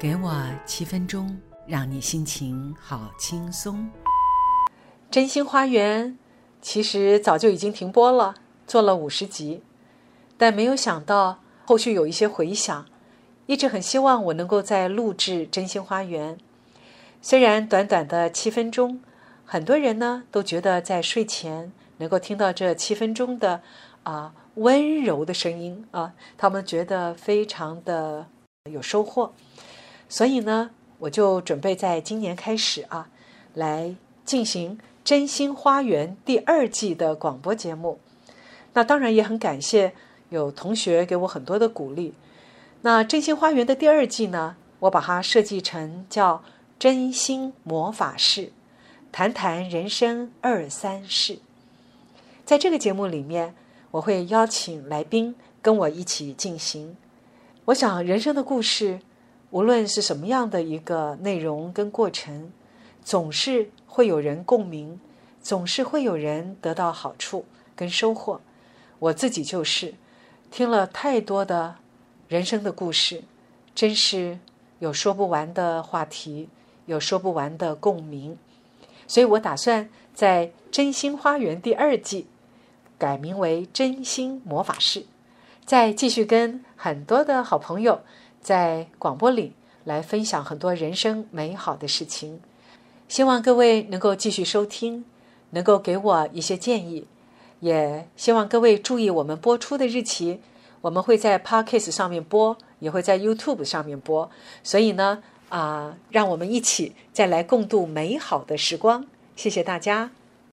给我七分钟，让你心情好轻松。真心花园其实早就已经停播了，做了五十集，但没有想到后续有一些回响，一直很希望我能够再录制真心花园。虽然短短的七分钟，很多人呢都觉得在睡前能够听到这七分钟的啊温柔的声音啊，他们觉得非常的有收获。所以呢，我就准备在今年开始啊，来进行。《真心花园》第二季的广播节目，那当然也很感谢有同学给我很多的鼓励。那《真心花园》的第二季呢，我把它设计成叫《真心魔法事》，谈谈人生二三事。在这个节目里面，我会邀请来宾跟我一起进行。我想，人生的故事，无论是什么样的一个内容跟过程。总是会有人共鸣，总是会有人得到好处跟收获。我自己就是听了太多的人生的故事，真是有说不完的话题，有说不完的共鸣。所以我打算在《真心花园》第二季改名为《真心魔法师》，再继续跟很多的好朋友在广播里来分享很多人生美好的事情。希望各位能够继续收听，能够给我一些建议，也希望各位注意我们播出的日期。我们会在 Podcast 上面播，也会在 YouTube 上面播。所以呢，啊，让我们一起再来共度美好的时光。谢谢大家。